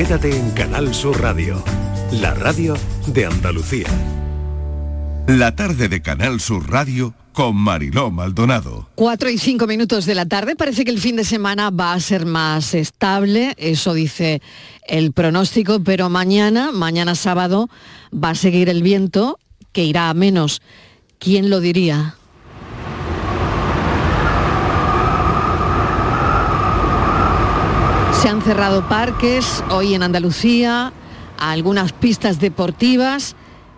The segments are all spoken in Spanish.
Quédate en Canal Sur Radio, la radio de Andalucía. La tarde de Canal Sur Radio con Mariló Maldonado. Cuatro y cinco minutos de la tarde. Parece que el fin de semana va a ser más estable, eso dice el pronóstico, pero mañana, mañana sábado, va a seguir el viento que irá a menos. ¿Quién lo diría? Se han cerrado parques hoy en Andalucía, algunas pistas deportivas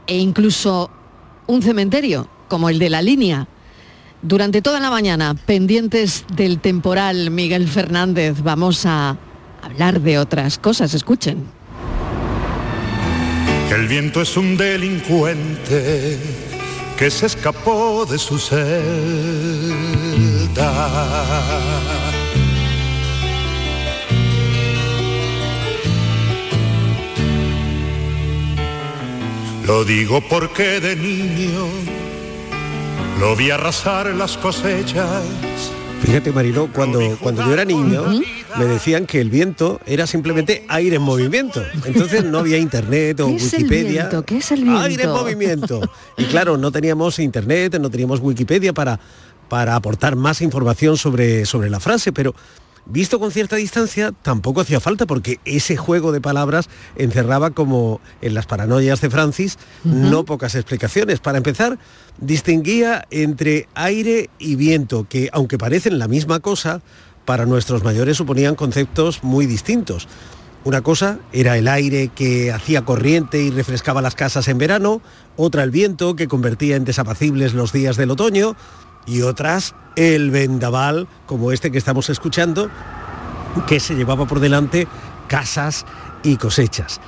e incluso un cementerio como el de la línea. Durante toda la mañana, pendientes del temporal Miguel Fernández, vamos a hablar de otras cosas. Escuchen. El viento es un delincuente que se escapó de su celda Lo digo porque de niño lo vi arrasar las cosechas. Fíjate Mariló, cuando, cuando yo era niño me decían que el viento era simplemente aire en movimiento. Entonces no había internet o Wikipedia. ¿Qué es el viento? Aire en movimiento. Y claro, no teníamos internet, no teníamos Wikipedia para, para aportar más información sobre, sobre la frase, pero Visto con cierta distancia, tampoco hacía falta porque ese juego de palabras encerraba como en las paranoias de Francis no pocas explicaciones. Para empezar, distinguía entre aire y viento, que aunque parecen la misma cosa, para nuestros mayores suponían conceptos muy distintos. Una cosa era el aire que hacía corriente y refrescaba las casas en verano, otra el viento que convertía en desapacibles los días del otoño, y otras el vendaval, como este que estamos escuchando, que se llevaba por delante casas y cosechas.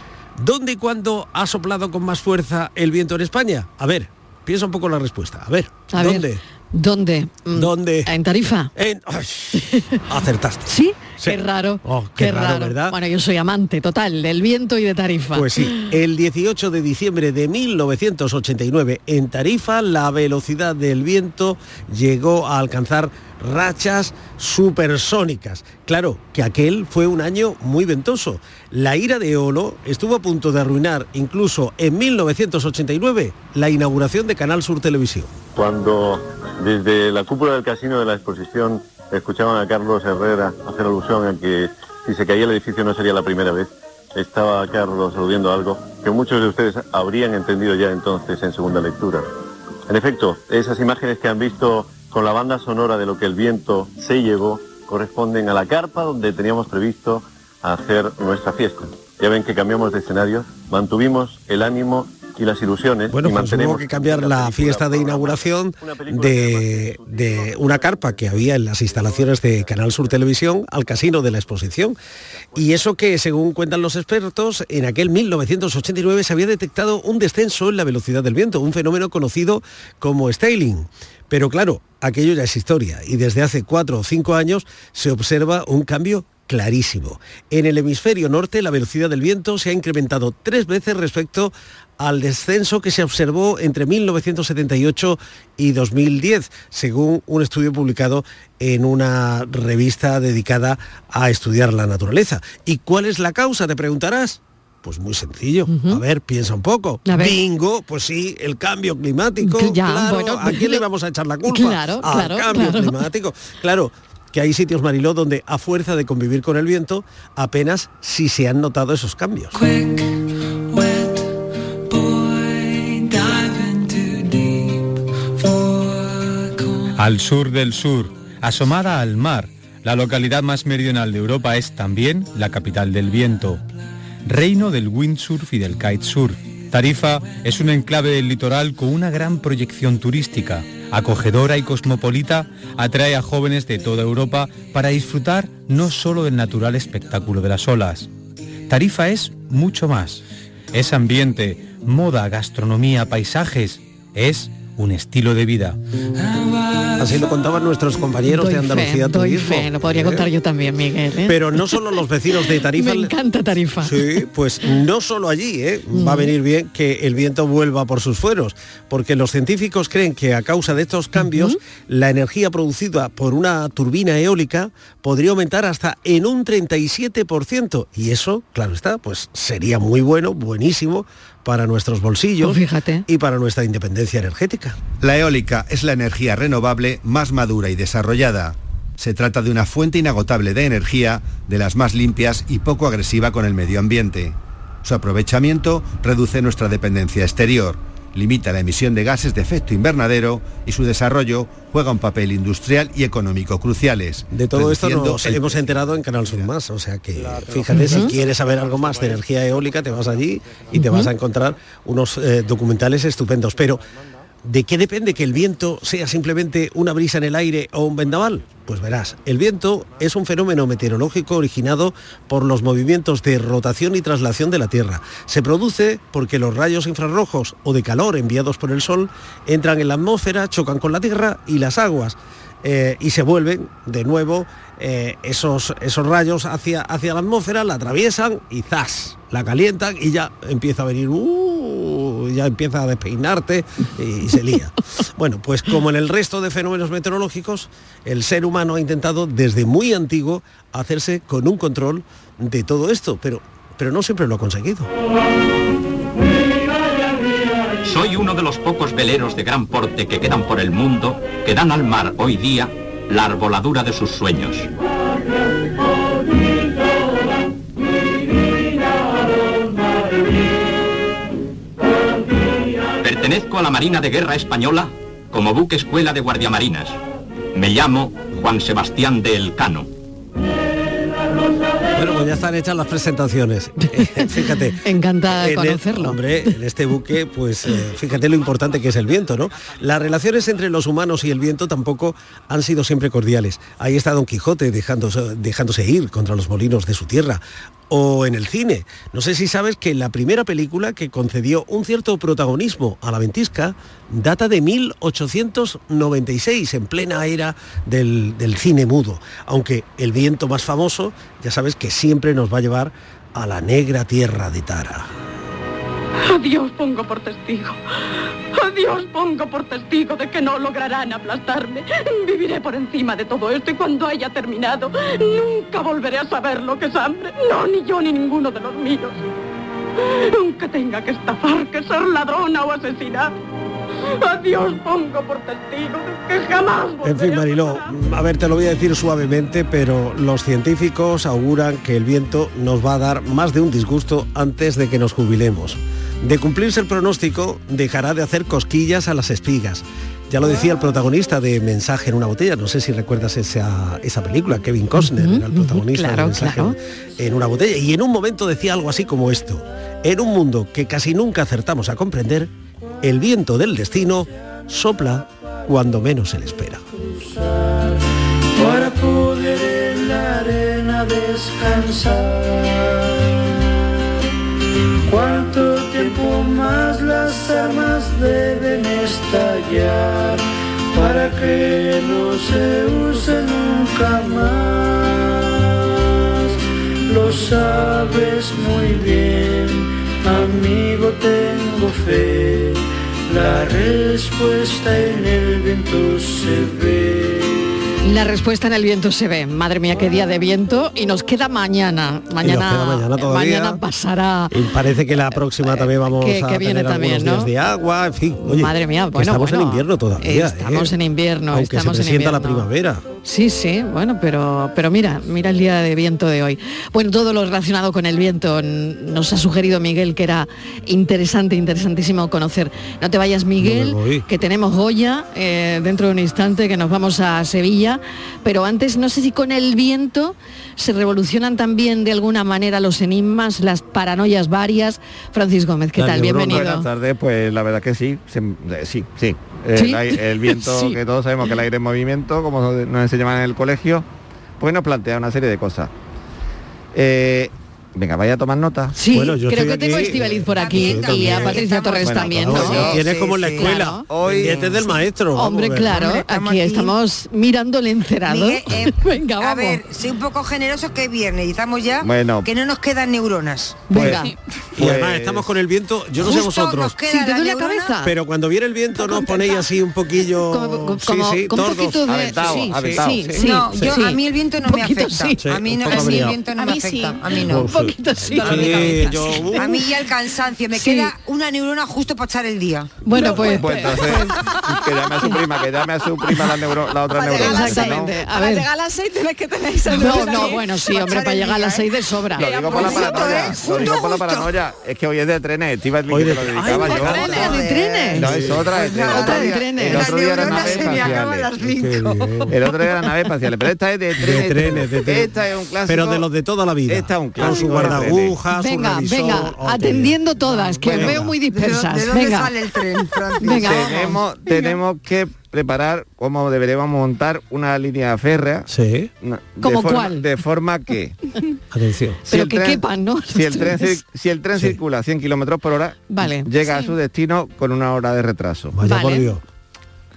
¿Dónde y cuándo ha soplado con más fuerza el viento en España? A ver, piensa un poco la respuesta. A ver, ¿dónde? ¿Dónde? Mm, ¿Dónde? En Tarifa. acertaste. ¿Sí? Qué raro. Oh, qué, raro, ¿verdad? Bueno, yo soy amante total del viento y de Tarifa. Pues sí, el 18 de diciembre de 1989 en Tarifa la velocidad del viento llegó a alcanzar rachas supersónicas. Claro, que aquel fue un año muy ventoso. La ira de Olo estuvo a punto de arruinar incluso en 1989 la inauguración de Canal Sur Televisión. Cuando desde la cúpula del casino de la exposición escuchaban a Carlos Herrera hacer alusión a que si se caía el edificio no sería la primera vez. Estaba Carlos aludiendo algo que muchos de ustedes habrían entendido ya entonces en segunda lectura. En efecto, esas imágenes que han visto con la banda sonora de lo que el viento se llevó corresponden a la carpa donde teníamos previsto hacer nuestra fiesta. Ya ven que cambiamos de escenario, mantuvimos el ánimo y las ilusiones. Bueno, y pues mantenemos hubo que cambiar la fiesta de inauguración de, de una carpa que había en las instalaciones de Canal Sur Televisión al casino de la exposición. Y eso que, según cuentan los expertos, en aquel 1989 se había detectado un descenso en la velocidad del viento, un fenómeno conocido como styling. Pero claro, aquello ya es historia y desde hace cuatro o cinco años se observa un cambio clarísimo. En el hemisferio norte la velocidad del viento se ha incrementado tres veces respecto al descenso que se observó entre 1978 y 2010, según un estudio publicado en una revista dedicada a estudiar la naturaleza. ¿Y cuál es la causa? Te preguntarás. Pues muy sencillo. A ver, piensa un poco. Bingo, pues sí, el cambio climático. Ya, claro, bueno, ¿A quién le vamos a echar la culpa? Claro, Al claro, cambio climático. Claro, que hay sitios, Mariló, donde a fuerza de convivir con el viento, apenas si se han notado esos cambios. Al sur del sur, asomada al mar, la localidad más meridional de Europa es también la capital del viento, reino del windsurf y del kitesurf. Tarifa es un enclave del litoral con una gran proyección turística, acogedora y cosmopolita, atrae a jóvenes de toda Europa para disfrutar no solo del natural espectáculo de las olas. Tarifa es mucho más. Es ambiente, moda, gastronomía, paisajes. Es un estilo de vida. Así lo contaban nuestros compañeros de Andalucía doy fe, lo podría contar yo también, Miguel. ¿eh? Pero no solo los vecinos de Tarifa. Me encanta Tarifa. Sí, pues no solo allí, ¿eh? va a venir bien que el viento vuelva por sus fueros, porque los científicos creen que a causa de estos cambios, la energía producida por una turbina eólica podría aumentar hasta en un 37%. Y eso, claro está, pues sería muy bueno, buenísimo para nuestros bolsillos fíjate. y para nuestra independencia energética. La eólica es la energía renovable más madura y desarrollada. Se trata de una fuente inagotable de energía, de las más limpias y poco agresiva con el medio ambiente. Su aprovechamiento reduce nuestra dependencia exterior limita la emisión de gases de efecto invernadero y su desarrollo juega un papel industrial y económico cruciales. De todo esto nos hemos enterado en Canal Sur Más, o sea que fíjate, si quieres saber algo más de energía eólica, te vas allí y te vas a encontrar unos eh, documentales estupendos. Pero ¿De qué depende que el viento sea simplemente una brisa en el aire o un vendaval? Pues verás, el viento es un fenómeno meteorológico originado por los movimientos de rotación y traslación de la Tierra. Se produce porque los rayos infrarrojos o de calor enviados por el Sol entran en la atmósfera, chocan con la Tierra y las aguas. Eh, y se vuelven de nuevo eh, esos, esos rayos hacia, hacia la atmósfera, la atraviesan y ¡zas! La calientan y ya empieza a venir, uh, ya empieza a despeinarte y, se lía. Bueno, pues como en el resto de fenómenos meteorológicos, el ser humano ha intentado desde muy antiguo hacerse con un control de todo esto, pero, pero no siempre lo ha conseguido. Soy uno de los pocos veleros de gran porte que quedan por el mundo que dan al mar hoy día la arboladura de sus sueños. Pertenezco a la Marina de Guerra Española como buque escuela de guardiamarinas. Me llamo Juan Sebastián de Elcano. Bueno, pues ya están hechas las presentaciones. Eh, fíjate. Encanta conocerlo. hombre, en este buque, pues eh, fíjate lo importante que es el viento, ¿no? Las relaciones entre los humanos y el viento tampoco han sido siempre cordiales. Ahí está Don Quijote dejándose, dejándose ir contra los molinos de su tierra o en el cine. No sé si sabes que la primera película que concedió un cierto protagonismo a la ventisca data de 1896, en plena era del, del, cine mudo. Aunque el viento más famoso, ya sabes que siempre nos va a llevar a la negra tierra de Tara. A Dios pongo por testigo. A Dios pongo por testigo de que no lograrán aplastarme. Viviré por encima de todo esto y cuando haya terminado, nunca volveré a saber lo que es hambre. No, ni yo ni ninguno de los míos. Aunque tenga que estafar, que ser ladrona o asesinar. A Dios pongo por testigo que jamás En fin, Mariló, a ver, te lo voy a decir suavemente, pero los científicos auguran que el viento nos va a dar más de un disgusto antes de que nos jubilemos. De cumplirse el pronóstico, dejará de hacer cosquillas a las espigas. Ya lo decía el protagonista de Mensaje en una botella, no sé si recuerdas esa, esa película, Kevin Costner era el protagonista de Mensaje en una botella, y en un momento decía algo así como esto, en un mundo que casi nunca acertamos a comprender, el viento del destino sopla cuando menos se le espera. Para poder en la arena descansar. ¿Cuánto tiempo más las armas deben estallar para que no se use nunca más? Lo sabes muy bien, amigo, tengo fe. La respuesta en el viento se ve. La respuesta en el viento se ve. Madre mía, qué día de viento. Y nos queda mañana. Mañana, mañana, mañana, pasará. Y parece que la próxima también vamos que, a que viene tener también, días de agua, en fin. Oye, Madre mía, bueno, estamos bueno, en invierno todavía. Estamos ¿eh? en invierno. Aunque estamos se en invierno. la primavera. Sí, sí, bueno, pero, pero mira, mira el día de viento de hoy. Bueno, todo lo relacionado con el viento nos ha sugerido Miguel que era interesante, interesantísimo conocer. No te vayas, Miguel, No que tenemos Goya eh, dentro de un instante, que nos vamos a Sevilla. Pero antes, no sé si con el viento se revolucionan también de alguna manera los enigmas, las paranoias varias. Francis Gómez, ¿qué La tal? neurona. Bienvenido. Buenas tardes, pues la verdad que sí, se- eh, sí, sí. El, ¿Sí? viento, Sí. que todos sabemos que el aire en movimiento, como nos enseñaban en el colegio, pues nos plantea una serie de cosas. Eh, Venga, vaya a tomar nota. Sí, Bueno, yo creo que tengo a. Estivaliz por aquí Sí, y a. Patricia Torres Bueno, también, ¿no? sí, Tienes sí, como en la sí. escuela. Claro. Hoy- Dientes del maestro. Hombre, claro, Hombre, estamos aquí aquí. estamos mirando el encerado. Miguel, eh, Venga, vamos. A ver, soy un poco generoso que es viernes y estamos ya Bueno. que no nos quedan neuronas. Venga. Pues- Y además pues- estamos con el viento, yo no sé vosotros, nos queda Si te la duele la neurona. cabeza. pero cuando viene el viento nos ponéis así un poquillo... como, sí, como- sí, con un tordos. poquito de Aventado, sí, aventado, sí, sí. sí, no, yo, sí. a mí el viento no me afecta. sí. Sí, a mí, el viento no me afecta. sí. A mí no. Un poquito sí. Sí, yo... uh, A mí ya el cansancio, me Sí. queda una neurona justo para echar el día. Bueno, pues, Pues entonces, que llame a su prima, que llame a su prima la, neuro- la otra Para neurona. las si no- Exactamente. A Para ver. llegar a las 6 tenés que tener esa No, neurona no, bueno, sí, Para hombre, para llegar a las ¿eh? 6 de sobra. Lo digo por la paranoia, ¿eh? lo digo por la paranoia. Es que hoy es de trenes, Estíbal, Hoy que de- te lo dedicaba yo. ¿de trenes? No, es otra de trenes. Otra de trenes. El otro día era La neurona naves se me acaba a las espaciales. Qué bien. El otro día era naves espaciales, pero esta es de trenes. De trenes, de trenes. Esta es un clásico. Pero de los de toda la vida. Esta es un clásico guardagujas, Venga, revisor. venga, Oh, atendiendo todas, que Bueno. veo muy ¿De, dó- dispersas. de dónde Venga, sale el tren? Venga, tenemos, tenemos que preparar cómo deberíamos montar una línea férrea. Sí, na- de ¿Cómo forma- cuál? De forma que... atención. si Pero el que tren- quepan, ¿no? Si el tren, si el tren Sí. circula a 100 kilómetros por hora, Vale. llega Sí. a su destino con una hora de retraso. Vaya por Vale. Dios.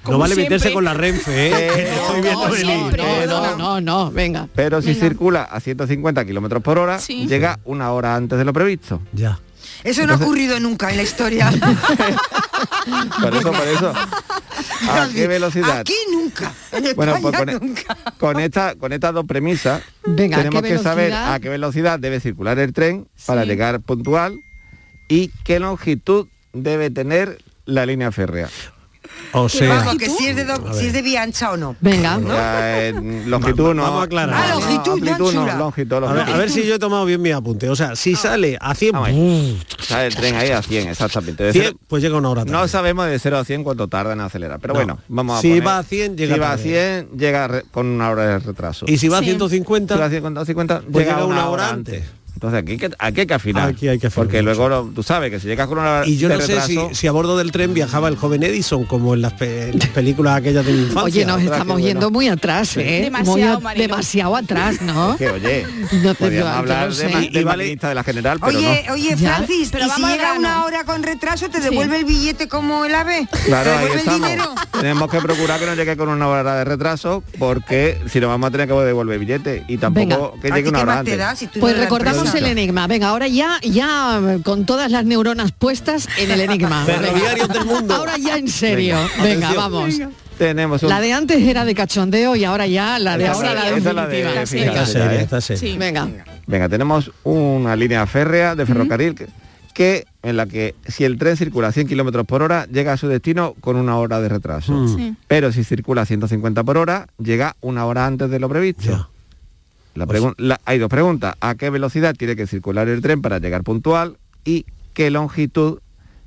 No vale meterse con la Renfe, ¿eh? No, siempre. No, no, no, venga. Pero si Venga. circula a 150 kilómetros por hora, Sí. llega una hora antes de lo previsto. Ya. Eso no ha ocurrido nunca en la historia. Por eso, por eso. ¿A qué velocidad? Aquí nunca. En Bueno, pues con, nunca. con esta, con estas dos premisas Venga, ¿a tenemos que saber a qué velocidad debe circular el tren para Sí. llegar puntual y qué longitud debe tener la línea férrea. O sea, que si es, de do- si es de vía ancha o no. Venga. Ya, en longitud no. Vamos a aclarar. Ah, longitud, no amplitud no, anchura. longitud, a ver, longitud. a ver si yo he tomado bien mi apunte. O sea, si sale a 100, Vamos ahí. Sale el tren ahí a 100, exactamente. De 100, cero- pues llega una hora tarde. no sabemos de 0 a 100 cuánto tarda en acelerar, pero No. bueno, vamos a Si poner- va a 100, llega Si va a tarde. 100, llega con una hora de retraso. Y si va a Sí. 150, Si va a 150, Pues llega, llega una, hora antes. Entonces aquí, hay que- aquí hay que afinar. Aquí hay que afinar Porque mucho. luego lo- tú sabes que si llegas con una hora y yo de no sé si, retraso, si a bordo del tren viajaba el joven Edison, como en las, pe- en las películas aquellas de mi infancia. Oye, nos estamos bueno. yendo muy atrás, ¿eh? Demasiado, Muy demasiado atrás, ¿no? que oye, No te- yo- hablar yo de, no vale- de la general, pero Oye, no. oye. Francis, Pero ¿y si llega una hora con retraso te devuelve el billete como el ave? Claro, ¿Te ahí estamos. Tenemos que procurar que no llegue con una hora de retraso, porque si no vamos a tener que devolver billete y tampoco Venga. que ¿A llegue una hora antes. da si Pues recordamos empresa? el enigma. Venga, ahora ya, ya con todas las neuronas puestas en el enigma. Ferroviarios del mundo. Ahora ya en serio. Venga, Atención. vamos. Tenemos un... La de antes era de cachondeo y ahora ya la de Esa ahora es la la- esa es la de Venga. Venga. Venga, tenemos una línea férrea de ferrocarril que, que en la que si el tren circula a 100 kilómetros por hora llega a su destino con una hora de retraso. Mm. Sí. Pero si circula a 150 por hora llega una hora antes de lo previsto. Ya. La la- hay dos preguntas. ¿A qué velocidad tiene que circular el tren para llegar puntual? ¿Y qué longitud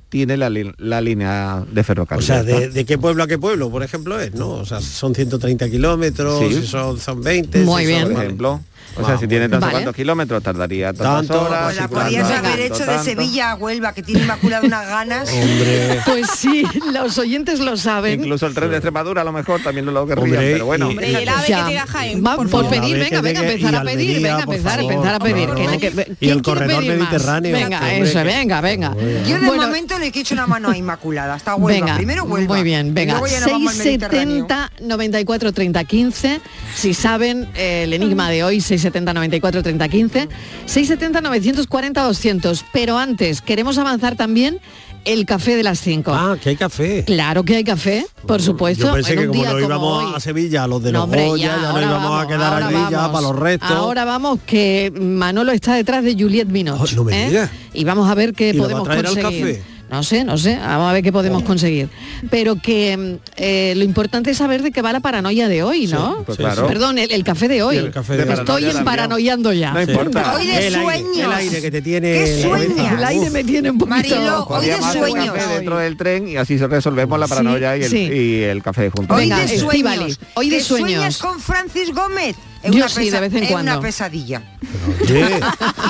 tiene la, li- la línea de O ferrocarril? sea, Ya está. de, de qué pueblo a qué pueblo, por ejemplo, es, ¿no? O sea, son 130 kilómetros, Sí. si son, son 20. Muy si bien. son- Por vale. ejemplo. O sea, si tiene tantos Vale. cuantos kilómetros, tardaría tantas Tanto, horas. Pues la podías tanto, haber hecho de tanto. Sevilla a Huelva, que tiene Inmaculada unas ganas. Hombre, Pues sí, los oyentes lo saben. Incluso el tren de Extremadura a lo mejor también lo querrían, Hombre, pero bueno. Hombre, y el ave Ya. que llega a Jaén, Va- por por pedir, venga, venga, llegue- empezar a pedir, Almería, venga, empezar, empezar a pedir. Y ¿quién el corredor mediterráneo. Venga, Hombre, eso, venga, venga. Yo de Bueno, momento le he hecho una mano a Inmaculada, hasta Huelva. Venga, Primero Huelva. muy bien, venga. luego ya nos vamos al Mediterráneo. 670 94 30 15. Si saben el enigma de hoy, 670 94 30 15. 670 940 200. Pero antes, queremos avanzar también el café de las 5. Ah, que hay café. Claro que hay café, por supuesto. Yo pensé en que un como día nos íbamos hoy. a Sevilla, los de No, los hombre, Goya, ya, nos ahora íbamos vamos, a quedar ahora allí ya vamos. para los restos. Ahora vamos, que Manolo está detrás de Juliette Binoche. Oh, no ¿eh? Y vamos a ver qué ¿Y podemos conseguir. No sé, no sé, vamos a ver qué podemos conseguir. Pero que mm, eh, lo importante es saber de qué va la paranoia de hoy, ¿no? pues claro. Perdón, el, el café de hoy. Sí, el café de. Estoy paranoiando ya. No importa. Hoy de el aire, sueños. el aire que te tiene ¿Qué sueñas? El aire me tiene un poquito... Mariló, hoy de sueños. café dentro del tren y así resolvemos la Sí, paranoia y, el, sí. y el café juntos. Hoy Venga, de sueños. hoy de ¿Que sueños. sueñas con Francis Gómez? Es Yo una, sí, de vez en es cuando. una pesadilla. Oye,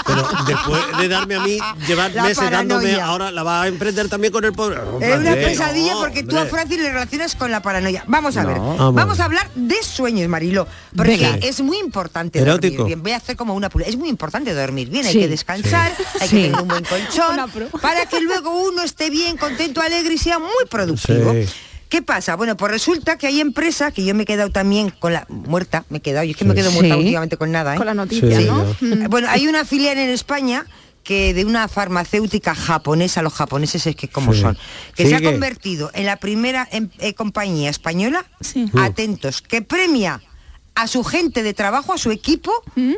pero después de darme a mí, llevar La meses dándome, ahora la va a emprender también con el pobre. Es una pesadilla no, porque tú a. Francis le relacionas con la paranoia. Vamos a ver, Vamos. vamos a hablar de sueños, Marilo, porque Venga. es muy importante Erótico. dormir bien. Voy a hacer como una pul- Es muy importante dormir bien, hay que descansar, Sí. hay Sí. que tener un buen colchón, para que luego uno esté bien, contento, alegre y sea muy productivo. Sí. ¿Qué pasa? Bueno, pues resulta que hay empresas que yo me he quedado también con la muerta, me he quedado, yo es que me quedo muerta Sí. últimamente con nada, ¿eh? Con la noticia, Sí, ¿no? ya. Bueno, hay una filial en España que de una farmacéutica japonesa, los japoneses es que como Sí. son, que se ha convertido en la primera em- eh, compañía española, Sí. atentos, que premia a su gente de trabajo, a su equipo,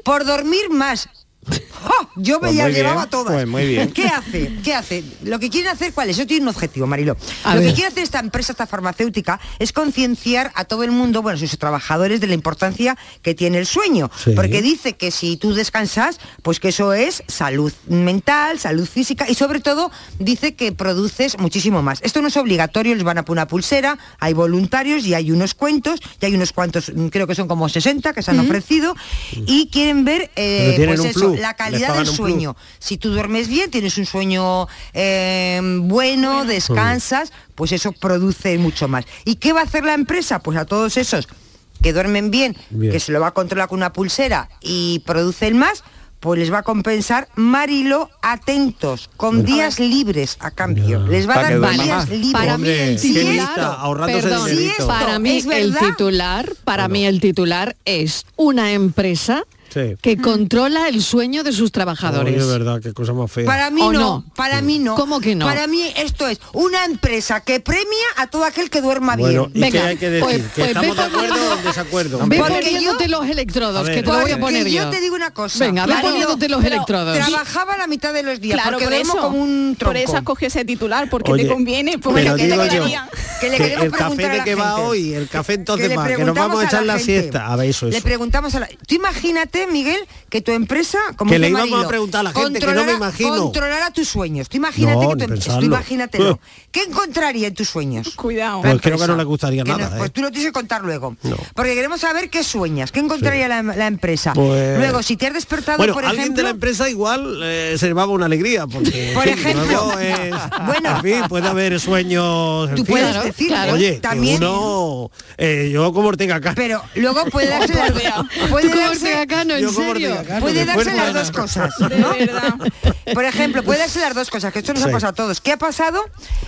por dormir más. ¡Jo! Yo me Pues ya muy bien, llevaba todas. pues muy bien. ¿Qué hace? ¿Qué hace? Lo que quieren hacer, ¿cuál es? Eso tiene un objetivo, Marilo. A Lo ver. que quiere hacer esta empresa, esta farmacéutica, es concienciar a todo el mundo, bueno, sus trabajadores, de la importancia que tiene el sueño. Sí. Porque dice que si tú descansas, pues que eso es salud mental, salud física y sobre todo dice que produces muchísimo más. Esto no es obligatorio, les van a poner una pulsera, hay voluntarios y hay unos cuentos, y hay unos cuantos, mm, creo que son como 60 que se han ofrecido y quieren ver eh, Pero tienen pues un eso, plus, la calidad del sueño. Si tú duermes bien, tienes un sueño eh, bueno, descansas, pues eso produce mucho más. ¿Y qué va a hacer la empresa? Pues a todos esos que duermen bien, Bien. que se lo va a controlar con una pulsera y producen más, pues les va a compensar Marilo atentos, con días libres a cambio. Les va a dar días más. libres. Para mí el titular, para mí el titular es una empresa Sí. que controla el sueño de sus trabajadores. Oye, verdad, qué cosa más fea. Para mí ¿O no, no? para mí no. ¿Cómo que no? Para mí esto es una empresa que premia a todo aquel que duerma bueno, bien. ¿y Venga, qué hay que decir? pues- ¿Que pues estamos ve de acuerdo o en desacuerdo? Ve Porque poniéndote yo- los electrodos, ver. que te lo voy a poner yo. yo te digo una cosa. Venga, ve poniéndote los electrodos. Trabajaba la mitad de los días Claro, porque por duermo eso, como un tronco. por eso escogió ese titular, porque Oye, te conviene, porque pero te digo yo, quedaría. que le que queremos el café de que va hoy, el café entonces le va, que nos vamos a echar la, siesta. A ver, eso Le preguntamos a la... Tú imagínate, Miguel, que tu empresa, como Que le íbamos Marilo, a preguntar a la gente, que no me controlara- imagino. Controlara tus sueños. Tú imagínate No, que tu empresa, tú imagínatelo. ¿Qué encontraría en tus sueños? Cuidado. La Pues creo que no le gustaría Que no- nada, ¿eh? Pues tú lo tienes que contar luego. No. Porque queremos saber qué sueñas, qué encontraría la, la empresa. Pues- Luego, si te has despertado, Bueno, por alguien ejemplo... de la empresa igual eh, se llevaba una alegría, porque Por ejemplo, es- bueno. en fin, puede haber sueños. en Tú fin. puedes decir, claro. Oye, que también- uno, eh, yo como Ortega Cano. Pero luego puede darse Tú puede darse, En serio. Puede de darse las dos cosas. De ¿no? verdad. Por ejemplo, puede darse las dos cosas, que esto nos Sí. ha pasado a todos. ¿Qué ha pasado?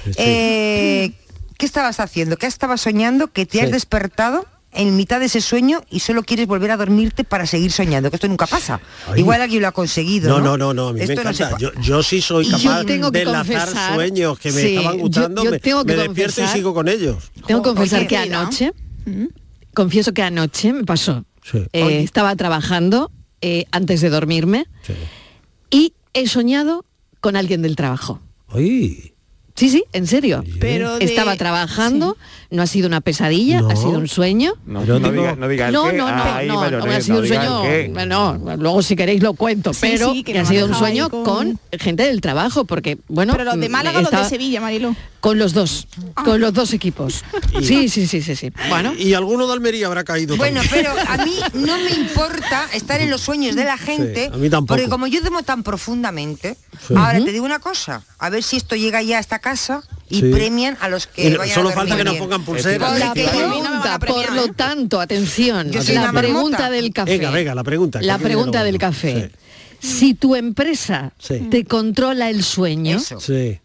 Sí. Eh, ¿Qué estabas haciendo? ¿Qué estabas soñando? Que te has despertado en mitad de ese sueño y solo quieres volver a dormirte para seguir soñando, que esto nunca pasa. Ay. Igual alguien lo ha conseguido. No, No, no, no, no, a mí Esto me no encanta. yo, yo sí soy capaz tengo que de enlazar sueños que me sí, estaban gustando, yo me, tengo que me despierto y sigo con ellos. Tengo que confesar Oye, que anoche, confieso que anoche me pasó. Sí. Eh, estaba trabajando eh, antes de dormirme Sí. y he soñado con alguien del trabajo. Sí, sí, en serio. Pero de- Estaba trabajando, no ha sido una pesadilla, No. ha sido un sueño. No, no no diga el No, no, no, Ay, no, no, ha sido no un sueño, bueno, luego si queréis lo cuento, Sí, pero sí, que ha sido un sueño con- con... gente del trabajo, porque bueno, Pero los de mm, Málaga o los de Sevilla, Marilo. Con los dos, con los dos equipos. Sí, sí, sí, sí, sí. Bueno, y alguno de Almería habrá caído. Bueno, también. pero a mí no me importa estar en los sueños de la gente, a mí tampoco. porque como yo duermo tan profundamente, Sí. ahora te digo una cosa, a ver si esto llega ya a esta casa y Sí. premian a los que Y no- vayan solo a falta que nos pongan pulseras. la pregunta, por lo tanto, atención, Yo soy la pregunta del café. Venga, venga, la pregunta. La pregunta del café. Si tu empresa Sí. te controla el sueño, Eso. Sí.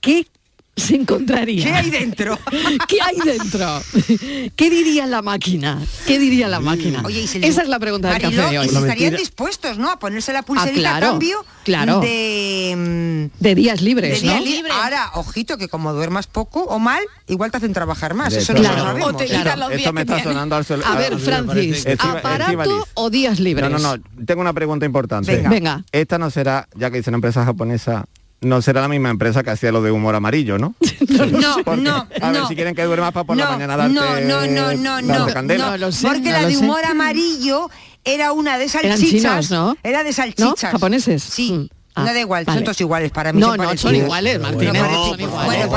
¿qué se encontraría? ¿Qué hay dentro? ¿Qué hay dentro? ¿Qué diría la máquina? ¿qué diría la máquina? Oye, Esa es la pregunta del café de hoy. y si estarían dispuestos, ¿no? A ponerse la pulserita claro, a cambio claro. de, mm, De días de libres, día ¿no? libre. Ahora, ojito, que como duermas poco o mal, igual te hacen trabajar más. De Eso todo. no lo Claro. sabemos. O te Claro. quitan los días Esto me está sonando al sol. A ver, mí me Francis, ¿aparato o días libres? No, no, no. Tengo una pregunta importante. Venga. Venga. Esta no será, ya que dice una empresa japonesa, no será la misma empresa que hacía lo de humor amarillo, ¿no? No, Porque, no, a ver, no. si quieren que duermas para por la No, mañana darte, no, no, no, no, no, candela. No lo sé, Porque no la lo de sé. humor amarillo era una de salchichas. chinos, ¿no? Era de salchichas. ¿Japoneses? Sí. Mm. Ah, no da igual, vale. son todos iguales para mí. No, son no, son iguales, Martínez, Bueno, no son iguales.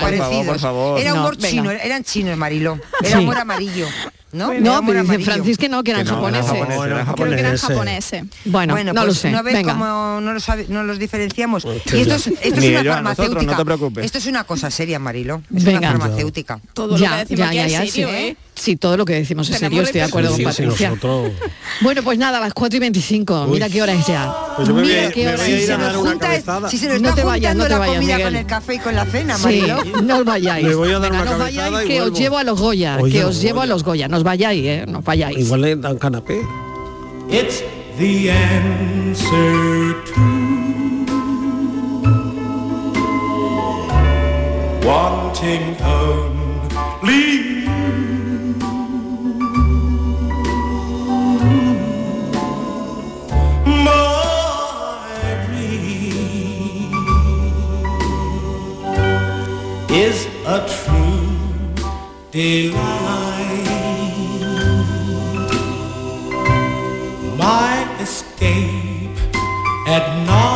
Bueno, por favor. Era No, humor chino, eran chinos, Mariló. Era Sí. humor amarillo. ¿No? Pero. Francis que no, que eran Que no, eran japoneses. japoneses, eran Creo que eran japoneses. japoneses. Bueno, Bueno, no pues lo sé. ¿no ves Venga. cómo no, lo sabe- no los diferenciamos? Hostia, Y esto es, ya. esto es Ni una ellos a nosotros, farmacéutica. no te preocupes. Esto es una cosa seria, Marilo. Es Venga. una farmacéutica. Todo lo que decimos es serio, sí. ¿eh? Sí, todo lo que decimos es serio, estoy de acuerdo con Patricia. nosotros- Bueno, pues nada, a las 4 y 25. Mira qué hora es ya. Pues yo me voy Mira ir- qué me hora voy es Junta es- cabezada. si se nos No está te vayas, no te la vayas, comida Miguel. con el café y con la cena, Sí, no os vayáis. Me voy a dar Venga, una no os vayáis, y que os vuelvo. llevo a los Goya, Oye, que os llevo a los Goya. No os vayáis, ¿eh? No os vayáis. Igual le dan canapé. It's the answer to wanting only a true delight. my escape at night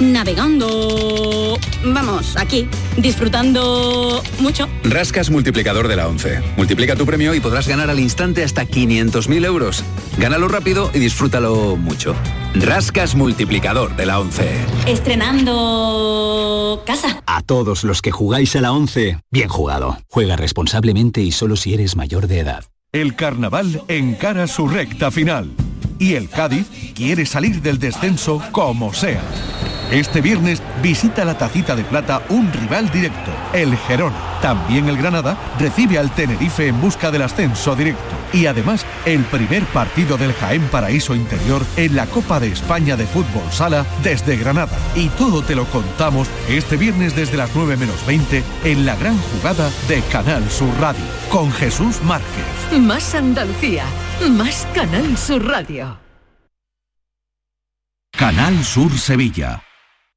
navegando. Vamos, aquí, disfrutando mucho. Rascas multiplicador de la 11. Multiplica tu premio y podrás ganar al instante hasta 500.000 euros. Gánalo rápido y disfrútalo mucho. Rascas multiplicador de la 11. Estrenando casa. A todos los que jugáis a la 11, bien jugado. Juega responsablemente y solo si eres mayor de edad. El carnaval encara su recta final y el Cádiz quiere salir del descenso como sea. Este viernes visita la tacita de plata un rival directo, el Gerona. También el Granada recibe al Tenerife en busca del ascenso directo. Y además, el primer partido del Jaén Paraíso Interior en la Copa de España de Fútbol Sala desde Granada. Y todo te lo contamos este viernes desde las 9 menos 20 en la gran jugada de Canal Sur Radio con Jesús Márquez. Más Andalucía, más Canal Sur Radio. Canal Sur Sevilla.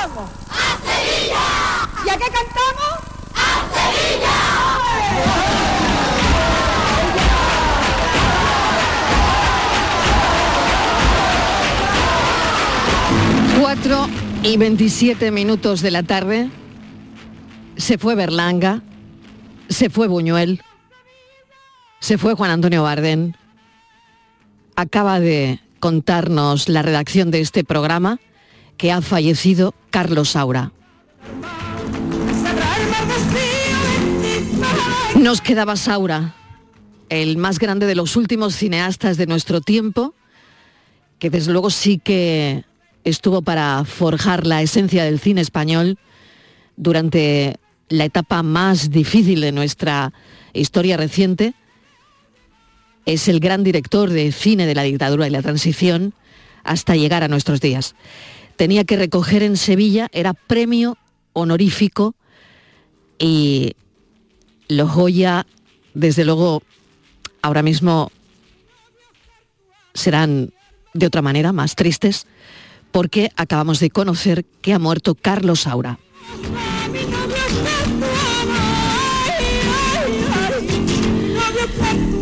¿A dónde vamos? ¡A Sevilla! ¿Y a qué cantamos? ¡A Sevilla! 4 y 27 minutos de la tarde se fue Berlanga, se fue Buñuel, se fue Juan Antonio Bardén. Acaba de contarnos la redacción de este programa que ha fallecido Carlos Saura. Nos quedaba Saura, el más grande de los últimos cineastas de nuestro tiempo, que desde luego sí que estuvo para forjar la esencia del cine español durante la etapa más difícil de nuestra historia reciente. Es el gran director de cine de la dictadura y la transición hasta llegar a nuestros días. Tenía que recoger en Sevilla, era premio honorífico y los Goya, desde luego, ahora mismo serán de otra manera más tristes porque acabamos de conocer que ha muerto Carlos Saura.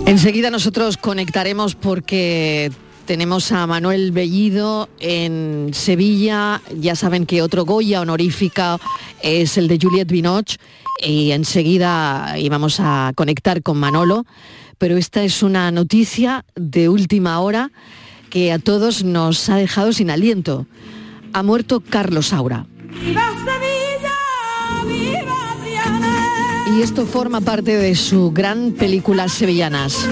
Enseguida nosotros conectaremos porque tenemos a Manuel Bellido en Sevilla. Ya saben que otro Goya honorífica es el de Juliette Binoche y enseguida íbamos a conectar con Manolo. Pero esta es una noticia de última hora que a todos nos ha dejado sin aliento. Ha muerto Carlos Saura. ¡Viva Sevilla! ¡Viva Triana! Y esto forma parte de su gran película Sevillanas.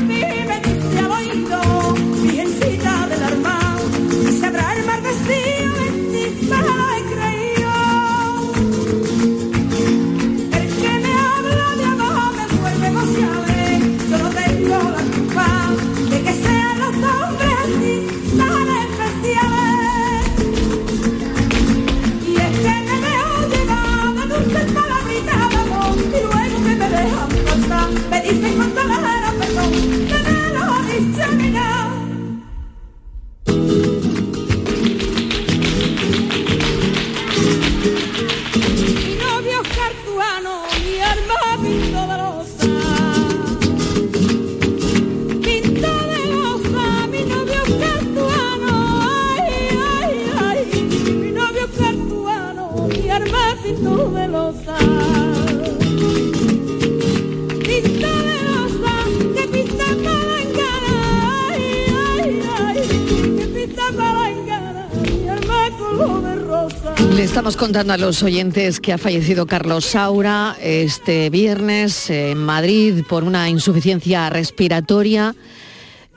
A los oyentes que ha fallecido Carlos Saura este viernes en Madrid por una insuficiencia respiratoria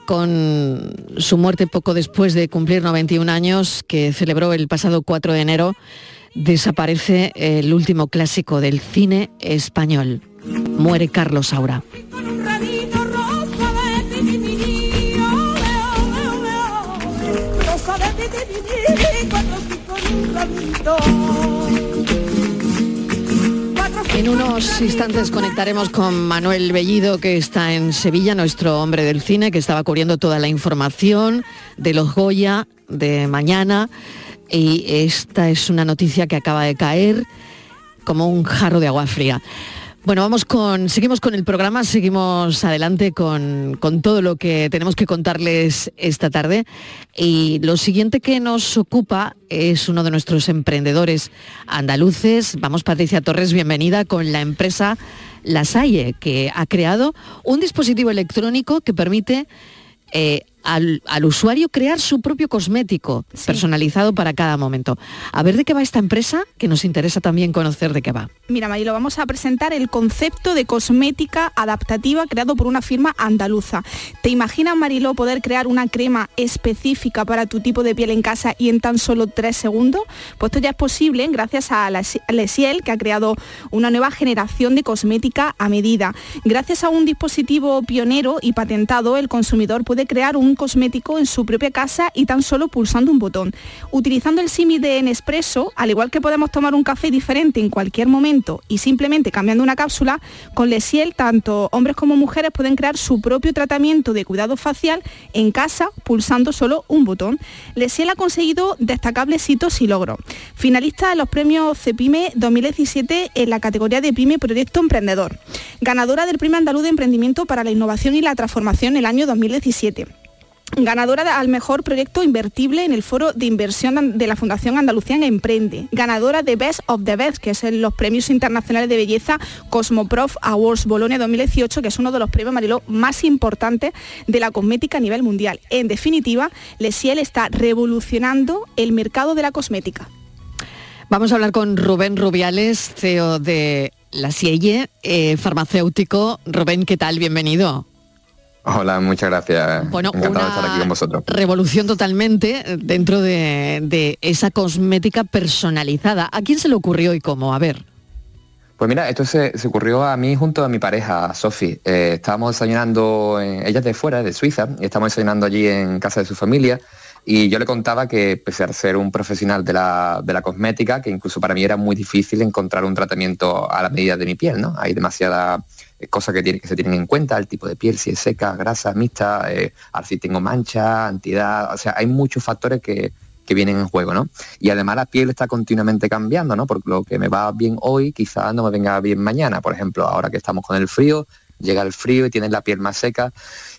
con su muerte poco después de cumplir 91 años que celebró el pasado 4 de enero desaparece el último clásico del cine español. Muere Carlos Saura. En unos instantes conectaremos con Manuel Bellido, que está en Sevilla, nuestro hombre del cine, que estaba cubriendo toda la información de los Goya de mañana. Y esta es una noticia que acaba de caer como un jarro de agua fría. Bueno, vamos con, seguimos con el programa, seguimos adelante con, con todo lo que tenemos que contarles esta tarde. Y lo siguiente que nos ocupa es uno de nuestros emprendedores andaluces. Vamos, Patricia Torres, bienvenida con la empresa La Salle, que ha creado un dispositivo electrónico que permite eh, al, al usuario crear su propio cosmético personalizado para cada momento. A ver de qué va esta empresa, que nos interesa también conocer de qué va. Mira, Marilo, vamos a presentar el concepto de cosmética adaptativa creado por una firma andaluza. ¿Te imaginas, Marilo, poder crear una crema específica para tu tipo de piel en casa y en tan solo tres segundos? Pues esto ya es posible gracias a Lesiel, que ha creado una nueva generación de cosmética a medida. Gracias a un dispositivo pionero y patentado, el consumidor puede crear un cosmético en su propia casa y tan solo pulsando un botón. Utilizando el símil de Nespresso, al igual que podemos tomar un café diferente en cualquier momento y simplemente cambiando una cápsula, con Lesiel tanto hombres como mujeres pueden crear su propio tratamiento de cuidado facial en casa pulsando solo un botón. Lesiel ha conseguido destacables hitos y logros. Finalista en los premios CEPIME 2017 en la categoría de PYME Proyecto Emprendedor. Ganadora del Premio Andaluz de Emprendimiento para la Innovación y la Transformación el año 2017 ganadora al mejor proyecto invertible en el foro de inversión de la Fundación Andalucía en Emprende, ganadora de Best of the Best, que es en los premios internacionales de belleza Cosmoprof Awards Bolonia 2018, que es uno de los premios Mariló más importantes de la cosmética a nivel mundial. En definitiva, Lesiel está revolucionando el mercado de la cosmética. Vamos a hablar con Rubén Rubiales, CEO de La Sielle, eh, farmacéutico. Rubén, ¿qué tal? Bienvenido. Hola, muchas gracias. Bueno, Encantado de una estar aquí con vosotros. Revolución totalmente dentro de, de esa cosmética personalizada. ¿A quién se le ocurrió y cómo? A ver. Pues mira, esto se, se ocurrió a mí junto a mi pareja, Sofi. Eh, estábamos desayunando, en- ella es de fuera, de Suiza, y estábamos desayunando allí en casa de su familia. Y yo le contaba que, pese a ser un profesional de la, de la cosmética, que incluso para mí era muy difícil encontrar un tratamiento a la medida de mi piel, ¿no? Hay demasiadas eh, cosas que, que se tienen en cuenta, el tipo de piel, si es seca, grasa, mixta, eh, si tengo mancha, entidad, o sea, hay muchos factores que, que vienen en juego, ¿no? Y además la piel está continuamente cambiando, ¿no? Porque lo que me va bien hoy quizás no me venga bien mañana. Por ejemplo, ahora que estamos con el frío, llega el frío y tienes la piel más seca.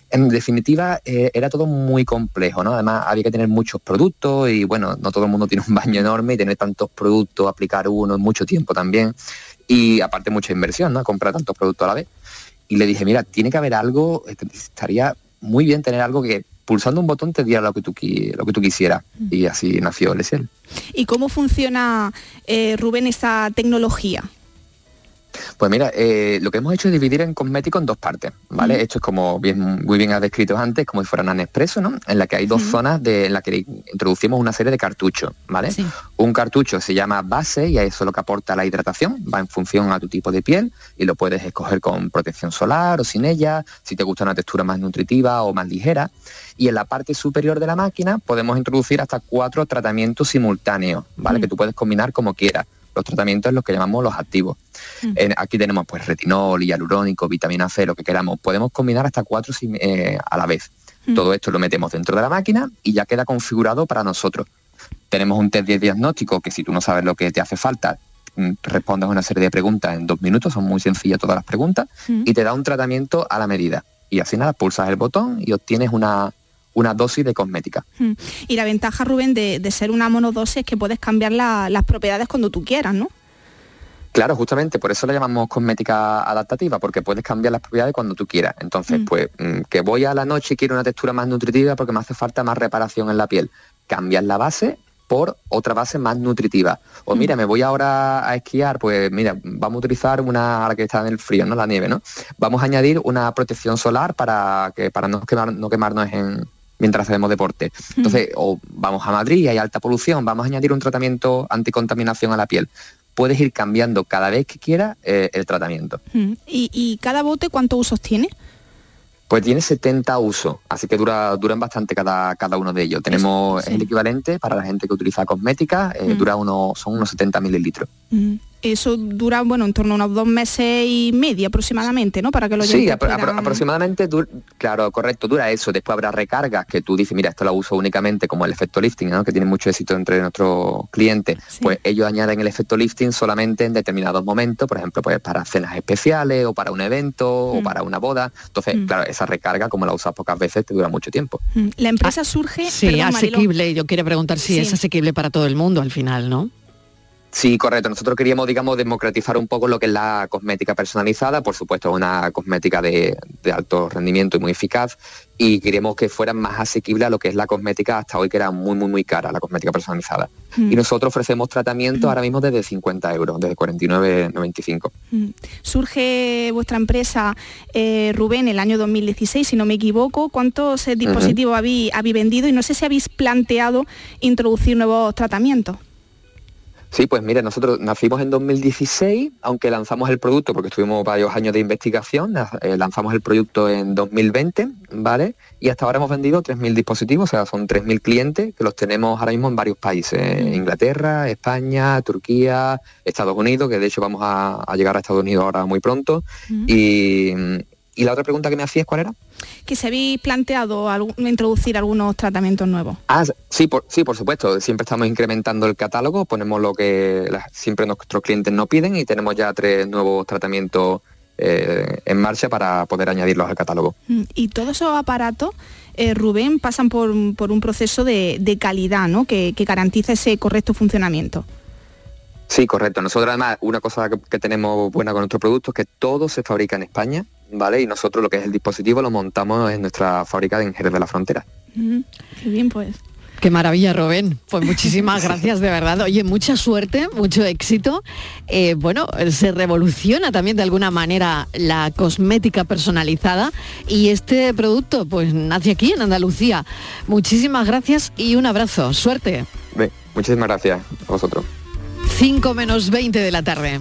En definitiva, eh, era todo muy complejo, ¿no? Además, había que tener muchos productos y, bueno, no todo el mundo tiene un baño enorme y tener tantos productos, aplicar uno en mucho tiempo también. Y aparte mucha inversión, ¿no? Comprar tantos productos a la vez. Y le dije, mira, tiene que haber algo, este, estaría muy bien tener algo que pulsando un botón te diera lo que tú, lo que tú quisieras. Y así nació Lesiel. ¿Y cómo funciona, eh, Rubén, esa tecnología? Pues mira, eh, lo que hemos hecho es dividir en cosmético en dos partes, ¿vale? Esto es como bien, muy bien has descrito antes, como si fuera un Nespresso, ¿no? En la que hay dos zonas de, en la que introducimos una serie de cartuchos, ¿vale? Un cartucho se llama base y eso es lo que aporta la hidratación, va en función a tu tipo de piel y lo puedes escoger con protección solar o sin ella, si te gusta una textura más nutritiva o más ligera. Y en la parte superior de la máquina podemos introducir hasta cuatro tratamientos simultáneos, ¿vale? Mm. Que tú puedes combinar como quieras. Los tratamientos es lo que llamamos los activos. En- aquí tenemos pues retinol, hialurónico, vitamina C, lo que queramos. Podemos combinar hasta cuatro eh, a la vez. Mm. Todo esto lo metemos dentro de la máquina y ya queda configurado para nosotros. Tenemos un test de diagnóstico que si tú no sabes lo que te hace falta, mm, respondes una serie de preguntas en dos minutos, son muy sencillas todas las preguntas, Mm. y te da un tratamiento a la medida. Y así nada, pulsas el botón y obtienes una, una dosis de cosmética. Mm. Y la ventaja, Rubén, de, de ser una monodosis es que puedes cambiar la- las propiedades cuando tú quieras, ¿no? Claro, justamente, por eso la llamamos cosmética adaptativa, porque puedes cambiar las propiedades cuando tú quieras. Entonces, Mm. pues mm, que voy a la noche y quiero una textura más nutritiva porque me hace falta más reparación en la piel. Cambias la base por otra base más nutritiva. O mira, me voy ahora a esquiar, pues mira, vamos a utilizar una, ahora que está en el frío, ¿no? La nieve, ¿no? Vamos a añadir una protección solar para que para no, quemar, no quemarnos en mientras hacemos deporte. Entonces, o vamos a Madrid, hay alta polución, vamos a añadir un tratamiento anticontaminación a la piel. Puedes ir cambiando cada vez que quieras eh, el tratamiento. Mm. ¿Y, y cada bote cuántos usos tiene? Pues tiene 70 usos, así que dura, duran bastante cada, cada uno de ellos. Tenemos sí. el equivalente para la gente que utiliza cosmética, eh, Mm. dura unos, son unos 70 mililitros. Mm. Eso dura, bueno, en torno a unos dos meses y medio aproximadamente, ¿no? Para que lo Sí, apro- aproximadamente, claro, correcto, dura eso. Después habrá recargas que tú dices, mira, esto lo uso únicamente como el efecto lifting, ¿no? que tiene mucho éxito entre nuestros clientes. Pues ellos añaden el efecto lifting solamente en determinados momentos, por ejemplo, pues para cenas especiales o para un evento o Mm. para una boda. Entonces, Mm. claro, esa recarga, como la usas pocas veces, te dura mucho tiempo. Mm. La empresa surge... Sí, perdón, asequible. Yo quiero preguntar si Sí. es asequible para todo el mundo al final, ¿no? Sí, correcto. Nosotros queríamos, digamos, democratizar un poco lo que es la cosmética personalizada, por supuesto, una cosmética de, de alto rendimiento y muy eficaz, y queríamos que fuera más asequible a lo que es la cosmética hasta hoy, que era muy, muy, muy cara, la cosmética personalizada. Mm. Y nosotros ofrecemos tratamientos ahora mismo desde 50 euros, desde 49,95. Mm. Surge vuestra empresa, eh, Rubén, el año 2016, si no me equivoco. ¿Cuántos eh, dispositivos habéis, habéis vendido? Y no sé si habéis planteado introducir nuevos tratamientos. Sí, pues mira, nosotros nacimos en 2016, aunque lanzamos el producto, porque estuvimos varios años de investigación, eh, lanzamos el producto en 2020, ¿vale? Y hasta ahora hemos vendido 3.000 dispositivos, o sea, son 3.000 clientes que los tenemos ahora mismo en varios países, eh, Inglaterra, España, Turquía, Estados Unidos, que de hecho vamos a, a llegar a Estados Unidos ahora muy pronto. y, y la otra pregunta que me hacías, ¿cuál era? Que se habéis planteado algún- introducir algunos tratamientos nuevos. Ah, sí, por, sí, por supuesto. Siempre estamos incrementando el catálogo, ponemos lo que la- siempre nuestros clientes nos piden y tenemos ya tres nuevos tratamientos eh, en marcha para poder añadirlos al catálogo. Mm, Y todos esos aparatos, eh, Rubén, pasan por, un- por un proceso de, de calidad, ¿no? Que, que garantiza ese correcto funcionamiento. Sí, correcto. Nosotros además, una cosa que, que tenemos buena con nuestro producto es que todo se fabrica en España, ¿vale? Y nosotros lo que es el dispositivo lo montamos en nuestra fábrica en Jerez de la Frontera. Mm, Qué bien, pues. Qué maravilla, Rubén. Pues muchísimas gracias, de verdad. Oye, mucha suerte, mucho éxito. Eh, bueno, se revoluciona también de alguna manera la cosmética personalizada y este producto pues nace aquí en Andalucía. Muchísimas gracias y un abrazo. Suerte. Ve, muchísimas gracias a vosotros. 5 menos 20 de la tarde.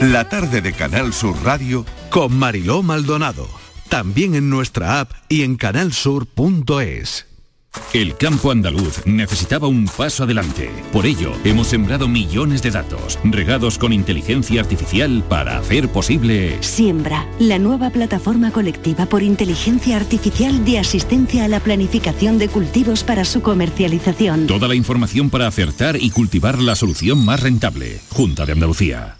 La tarde de Canal Sur Radio con Mariló Maldonado. También en nuestra app y en canalsur.es. El campo andaluz necesitaba un paso adelante. Por ello, hemos sembrado millones de datos, regados con inteligencia artificial para hacer posible... Siembra, la nueva plataforma colectiva por inteligencia artificial de asistencia a la planificación de cultivos para su comercialización. Toda la información para acertar y cultivar la solución más rentable. Junta de Andalucía.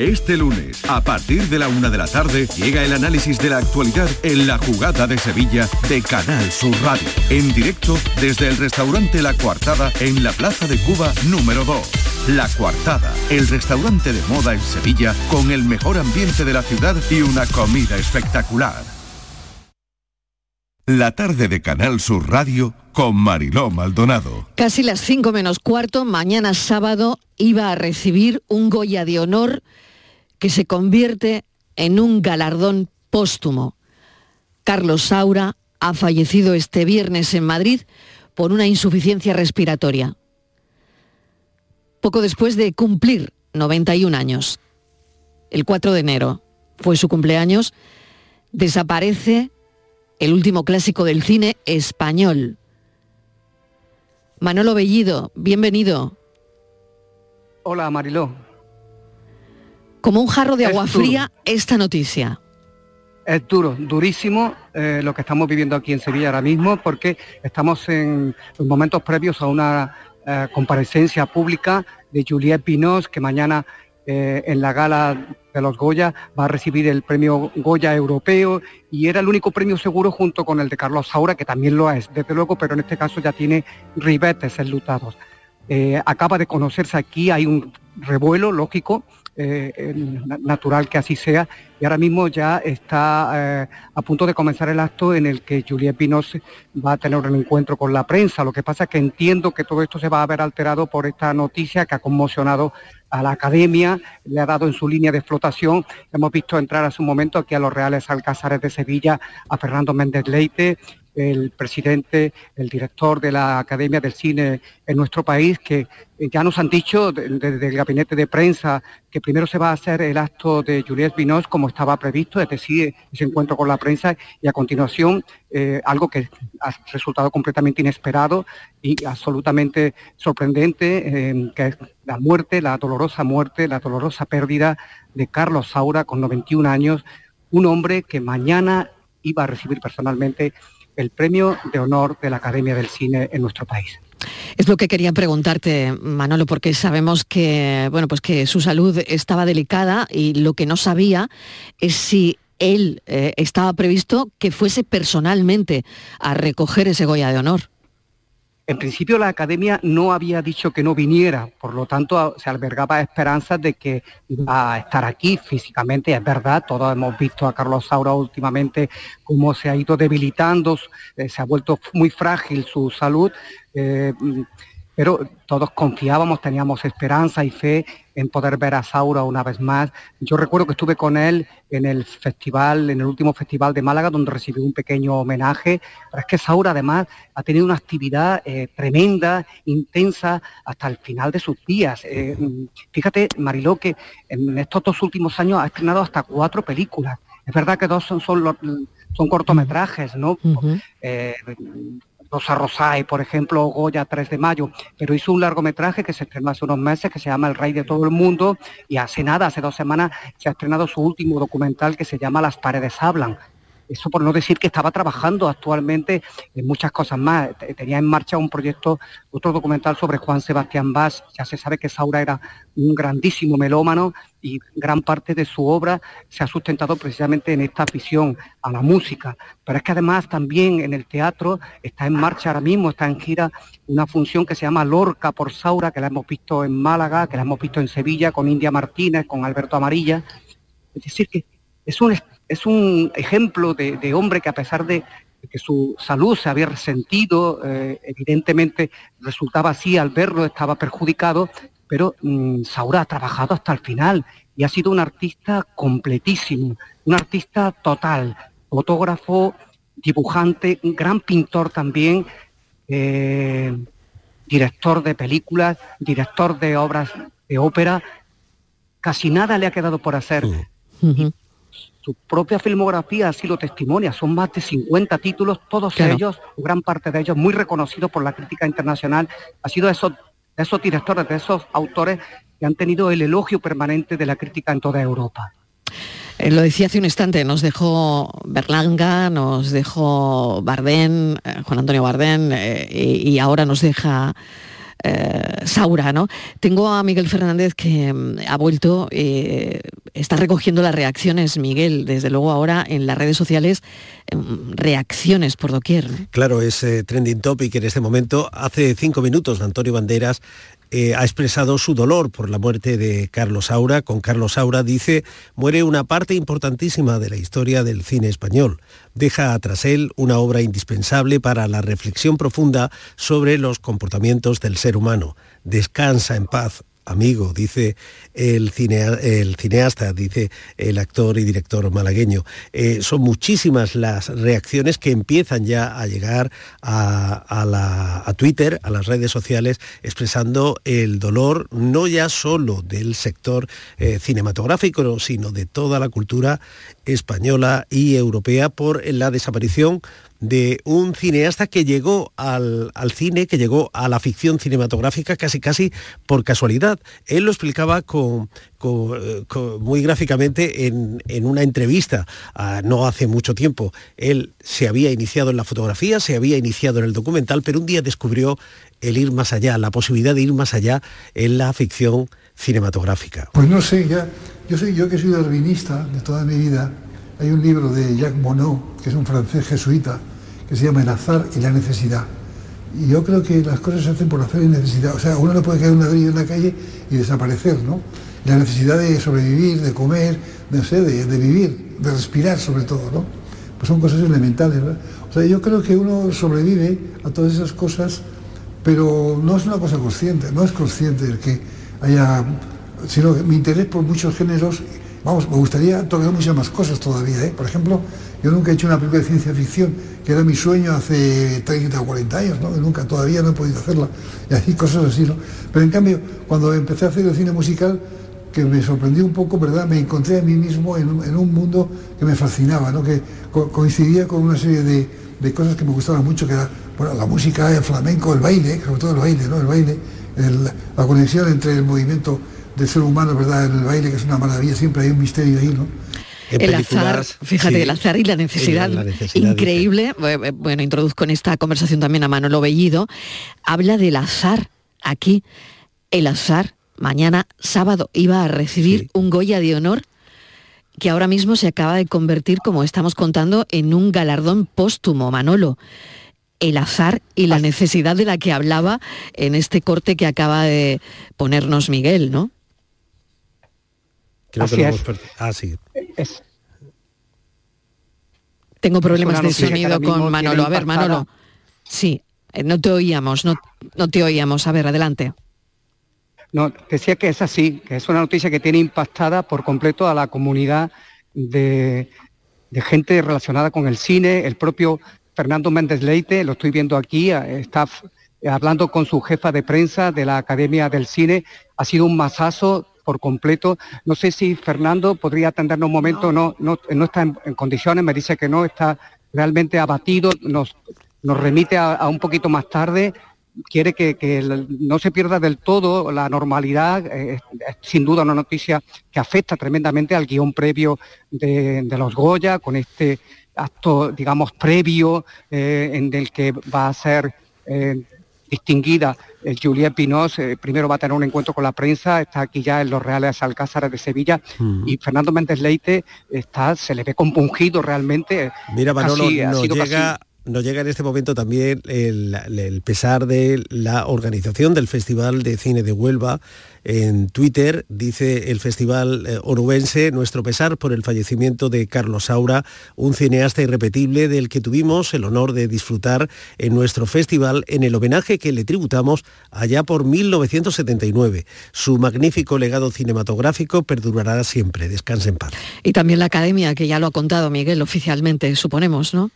Este lunes, a partir de la una de la tarde, llega el análisis de la actualidad en la jugada de Sevilla de Canal Sur Radio. En directo desde el restaurante La Coartada en la Plaza de Cuba número 2. La Coartada, el restaurante de moda en Sevilla con el mejor ambiente de la ciudad y una comida espectacular. La tarde de Canal Sur Radio con Mariló Maldonado. Casi las 5 menos cuarto, mañana sábado, iba a recibir un Goya de honor que se convierte en un galardón póstumo. Carlos Saura ha fallecido este viernes en Madrid por una insuficiencia respiratoria. Poco después de cumplir 91 años, el 4 de enero fue su cumpleaños, desaparece el último clásico del cine español. Manolo Bellido, bienvenido. Hola Mariló. Como un jarro de agua fría esta noticia. Es duro, durísimo eh, lo que estamos viviendo aquí en Sevilla ahora mismo porque estamos en los momentos previos a una eh, comparecencia pública de Juliette Pinos que mañana eh, en la gala de los Goya va a recibir el premio Goya europeo y era el único premio seguro junto con el de Carlos Saura que también lo es, desde luego, pero en este caso ya tiene ribetes enlutados. Acaba de conocerse aquí, hay un revuelo lógico, eh, na- natural que así sea, y ahora mismo ya está eh, a punto de comenzar el acto en el que Juliette Pinos va a tener un encuentro con la prensa. Lo que pasa es que entiendo que todo esto se va a ver alterado por esta noticia que ha conmocionado a la academia, le ha dado en su línea de flotación. Hemos visto entrar hace un momento aquí a los Reales Alcázares de Sevilla a Fernando Méndez Leite, el presidente, el director de la Academia del Cine en nuestro país, que eh, ya nos han dicho de- de- desde el gabinete de prensa que primero se va a hacer el acto de Juliette Binoche como estaba previsto, es decir, ese encuentro con la prensa, y a continuación eh, algo que ha resultado completamente inesperado y absolutamente sorprendente, eh, que es la muerte, la dolorosa muerte, la dolorosa pérdida de Carlos Saura con 91 años, un hombre que mañana iba a recibir personalmente el premio de honor de la Academia del Cine en nuestro país. Es lo que quería preguntarte, Manolo, porque sabemos que, bueno, pues que su salud estaba delicada y lo que no sabía es si él eh, estaba previsto que fuese personalmente a recoger ese Goya de honor. En principio la academia no había dicho que no viniera, por lo tanto se albergaba esperanzas de que iba a estar aquí físicamente. Es verdad, todos hemos visto a Carlos Saura últimamente cómo se ha ido debilitando, eh, se ha vuelto muy frágil su salud, eh, mm, pero todos confiábamos, teníamos esperanza y fe en poder ver a Saura una vez más. Yo recuerdo que estuve con él en el festival, en el último festival de Málaga, donde recibió un pequeño homenaje. Pero es que Saura además ha tenido una actividad eh, tremenda, intensa, hasta el final de sus días. Eh, fíjate, Mariló, que en estos dos últimos años ha estrenado hasta cuatro películas. Es verdad que dos son, son, lo- son cortometrajes, ¿no? Eh, Rosa Rosay, por ejemplo, Goya 3 de mayo, pero hizo un largometraje que se estrenó hace unos meses que se llama El Rey de todo el mundo y hace nada, hace dos semanas, se ha estrenado su último documental que se llama Las paredes hablan. Eso por no decir que estaba trabajando actualmente en muchas cosas más. Te- Tenía en marcha un proyecto, otro documental sobre Juan Sebastián Bach. Ya se sabe que Saura era un grandísimo melómano y gran parte de su obra se ha sustentado precisamente en esta afición a la música. Pero es que además también en el teatro está en marcha ahora mismo, está en gira una función que se llama Lorca por Saura, que la hemos visto en Málaga, que la hemos visto en Sevilla con India Martínez, con Alberto Amarilla. Es decir, que es un, es un ejemplo de, de hombre que a pesar de que su salud se había resentido, eh, evidentemente resultaba así al verlo, estaba perjudicado, pero mm, Saura ha trabajado hasta el final y ha sido un artista completísimo, un artista total, fotógrafo, dibujante, un gran pintor también, eh, director de películas, director de obras de ópera, casi nada le ha quedado por hacer. Su propia filmografía así lo testimonia, son más de 50 títulos, todos Claro. ellos, gran parte de ellos, muy reconocidos por la crítica internacional. Ha sido de esos, de esos directores, de esos autores que han tenido el elogio permanente de la crítica en toda Europa. Eh, lo decía hace un instante, nos dejó Berlanga, nos dejó Bardén, eh, Juan Antonio Bardén, eh, y, y ahora nos deja eh, Saura, ¿no? Tengo a Miguel Fernández que mm, ha vuelto, eh, está recogiendo las reacciones, Miguel, desde luego ahora en las redes sociales, mm, reacciones por doquier. Claro, es eh, trending topic en este momento. Hace cinco minutos Antonio Banderas eh, ha expresado su dolor por la muerte de Carlos Saura. Con Carlos Saura dice, muere una parte importantísima de la historia del cine español. Deja tras él una obra indispensable para la reflexión profunda sobre los comportamientos del ser humano. Descansa en paz, amigo, dice el, cinea- el cineasta, dice el actor y director malagueño. Eh, son muchísimas las reacciones que empiezan ya a llegar a, a la- a Twitter, a las redes sociales, expresando el dolor no ya solo del sector eh, cinematográfico, sino de toda la cultura española y europea por la desaparición de un cineasta que llegó al, al cine, que llegó a la ficción cinematográfica casi casi por casualidad. Él lo explicaba con, muy gráficamente en, en una entrevista ah, no hace mucho tiempo. Él se había iniciado en la fotografía, se había iniciado en el documental, pero un día descubrió el ir más allá, la posibilidad de ir más allá en la ficción cinematográfica. Pues no sé, ya, yo soy yo que soy darwinista de toda mi vida. Hay un libro de Jacques Monod, que es un francés jesuita, que se llama El azar y la necesidad. Y yo creo que las cosas se hacen por azar y necesidad. O sea, uno no puede caer un ladrillo en la calle y desaparecer, ¿no? La necesidad de sobrevivir, de comer, de, no sé, de, de vivir, de respirar sobre todo, ¿no? Pues son cosas elementales, ¿verdad? O sea, yo creo que uno sobrevive a todas esas cosas, pero no es una cosa consciente, no es consciente el que haya, sino que mi interés por muchos géneros, vamos, me gustaría tocar muchas más cosas todavía, ¿eh? Por ejemplo, yo nunca he hecho una película de ciencia ficción, que era mi sueño hace 30 o 40 años, ¿no? Nunca, todavía no he podido hacerla, y así cosas así, ¿no? Pero en cambio, cuando empecé a hacer el cine musical, que me sorprendió un poco, ¿verdad? Me encontré a mí mismo en un, en un mundo que me fascinaba, ¿no? Que co- coincidía con una serie de, de cosas que me gustaban mucho, que era, bueno, la música, el flamenco, el baile, sobre todo el baile, ¿no? El baile, la conexión entre el movimiento del ser humano, ¿verdad? En el baile, que es una maravilla, siempre hay un misterio ahí, ¿no? el azar, fíjate, el azar y la necesidad, Y la necesidad, increíble. Bueno, introduzco en esta conversación también a Manolo Bellido. Habla del azar aquí. El azar, mañana sábado, iba a recibir un Goya de honor que ahora mismo se acaba de convertir, como estamos contando, en un galardón póstumo, Manolo. El azar y la necesidad de la que hablaba en este corte que acaba de ponernos Miguel, ¿no? Creo Así que lo es. hemos perdido. Ah, sí. Es, Tengo problemas de sonido con Manolo. A ver, impactada. Manolo. Sí, eh, no te oíamos, no, no te oíamos. A ver, adelante. No, decía que es así, que es una noticia que tiene impactada por completo a la comunidad de, de gente relacionada con el cine. El propio Fernando Méndez Leite, lo estoy viendo aquí, eh, está hablando con su jefa de prensa de la Academia del Cine. Ha sido un masazo por completo. No sé si Fernando podría atendernos un momento, no, no, no está en, en condiciones, me dice que no, está realmente abatido, nos, nos remite a- a un poquito más tarde quiere que, no se pierda del todo la normalidad. eh, sin duda una noticia que afecta tremendamente al guion previo de, de los Goya, con este acto, digamos, previo eh, en el que va a ser eh, distinguida eh, Juliette Pinos. eh, primero va a tener un encuentro con la prensa, está aquí ya en los Reales Alcázares de Sevilla, y Fernando Méndez Leite está, se le ve compungido realmente. Mira, Manolo, Casi- ha nos llega, nos llega en este momento también el, pesar de la organización del Festival de Cine de Huelva. En Twitter dice el Festival eh, Onubense, nuestro pesar por el fallecimiento de Carlos Saura, un cineasta irrepetible del que tuvimos el honor de disfrutar en nuestro festival en el homenaje que le tributamos allá por 1979. Su magnífico legado cinematográfico perdurará siempre. Descanse en paz. Y también la academia, que ya lo ha contado Miguel oficialmente, suponemos, ¿no?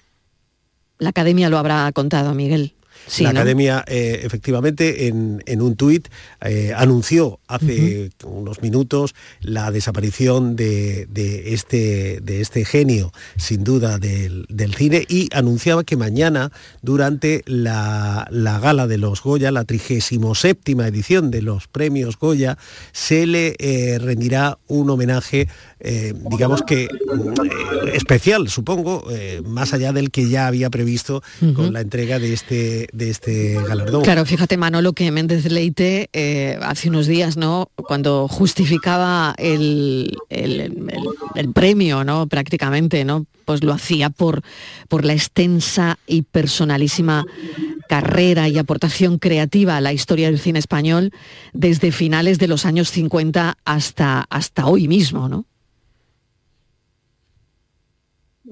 La academia lo habrá contado, Miguel. Sí, la ¿no? Academia, eh, efectivamente, en, en un tuit eh, anunció hace unos minutos la desaparición de, de este, de este genio, sin duda, del, del cine y anunciaba que mañana, durante la, la gala de los Goya, la 37 edición de los premios Goya, se le eh, rendirá un homenaje, digamos que mm, especial, supongo, más allá del que ya había previsto con la entrega de este, de este galardón. Claro, fíjate Manolo que Méndez Leite eh, hace unos días, ¿no? Cuando justificaba el, el- el- premio, ¿no? Prácticamente, ¿no? Pues lo hacía por, por la extensa y personalísima carrera y aportación creativa a la historia del cine español desde finales de los años 50 hasta, hasta hoy mismo, ¿no?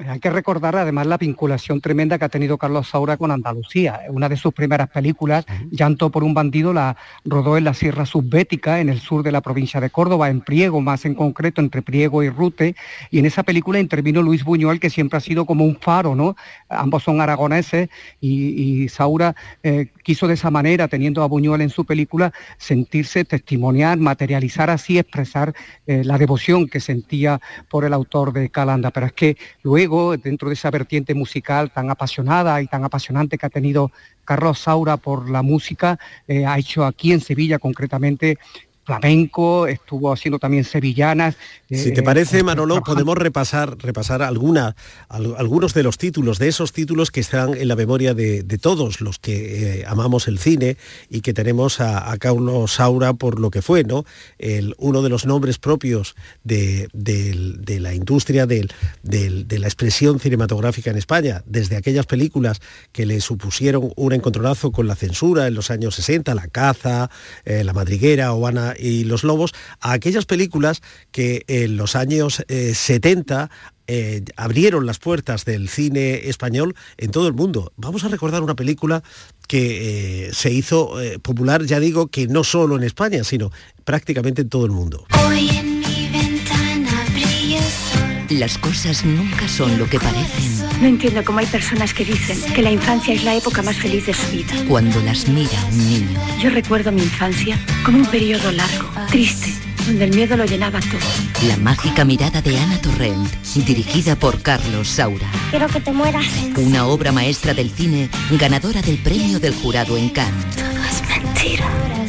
Hay que recordar además la vinculación tremenda que ha tenido Carlos Saura con Andalucía. Una de sus primeras películas, Llanto por un bandido, la rodó en la Sierra Subbética, en el sur de la provincia de Córdoba, en Priego, más en concreto, entre Priego y Rute. Y en esa película intervino Luis Buñuel, que siempre ha sido como un faro, ¿no? Ambos son aragoneses y, y Saura eh, quiso de esa manera, teniendo a Buñuel en su película, sentirse, testimoniar, materializar así, expresar eh, la devoción que sentía por el autor de Calanda. Pero es que luego, dentro de esa vertiente musical tan apasionada y tan apasionante que ha tenido Carlos Saura por la música, eh, ha hecho aquí en Sevilla concretamente flamenco, estuvo haciendo también sevillanas. Si eh, te parece, eh, Manolo, trabajando- podemos repasar, repasar alguna, al- algunos de los títulos, de esos títulos que están en la memoria de, de todos los que eh, amamos el cine y que tenemos a, a Carlos Saura por lo que fue, ¿no? El, uno de los nombres propios de, de la industria de la expresión cinematográfica en España, desde aquellas películas que le supusieron un encontronazo con la censura en los años 60, La caza, eh, La madriguera o Ana y los lobos, a aquellas películas que en los años eh, 70 eh, abrieron las puertas del cine español en todo el mundo. Vamos a recordar una película que eh, se hizo eh, popular, ya digo, que no solo en España, sino prácticamente en todo el mundo. Las cosas nunca son lo que parecen No entiendo cómo hay personas que dicen que la infancia es la época más feliz de su vida. cuando las mira un niño. Yo recuerdo mi infancia como un periodo largo, triste, donde el miedo lo llenaba todo. La mágica mirada de Ana Torrent, dirigida por Carlos Saura. Quiero que te mueras. Una obra maestra del cine, ganadora del premio del jurado en Cannes.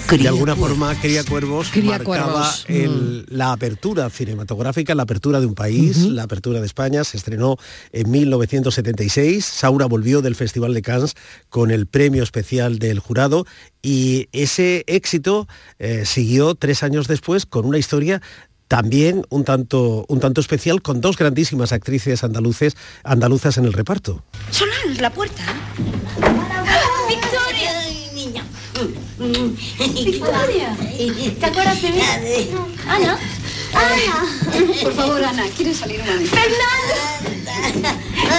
De alguna forma Cría Cuervos Cría marcaba Cuervos, mm. el- la apertura cinematográfica, la apertura de un país, la apertura de España. Se estrenó en 1976. Saura volvió del Festival de Cannes con el premio especial del jurado y ese éxito eh, siguió tres años después con una historia también un tanto, un tanto especial con dos grandísimas actrices andaluces, andaluzas en el reparto. Solange, la puerta. Victoria, niña. Victoria, ¿te acuerdas de mí? Ana. Ana. Por favor, Ana, ¿quieres salir un momento? Fernanda.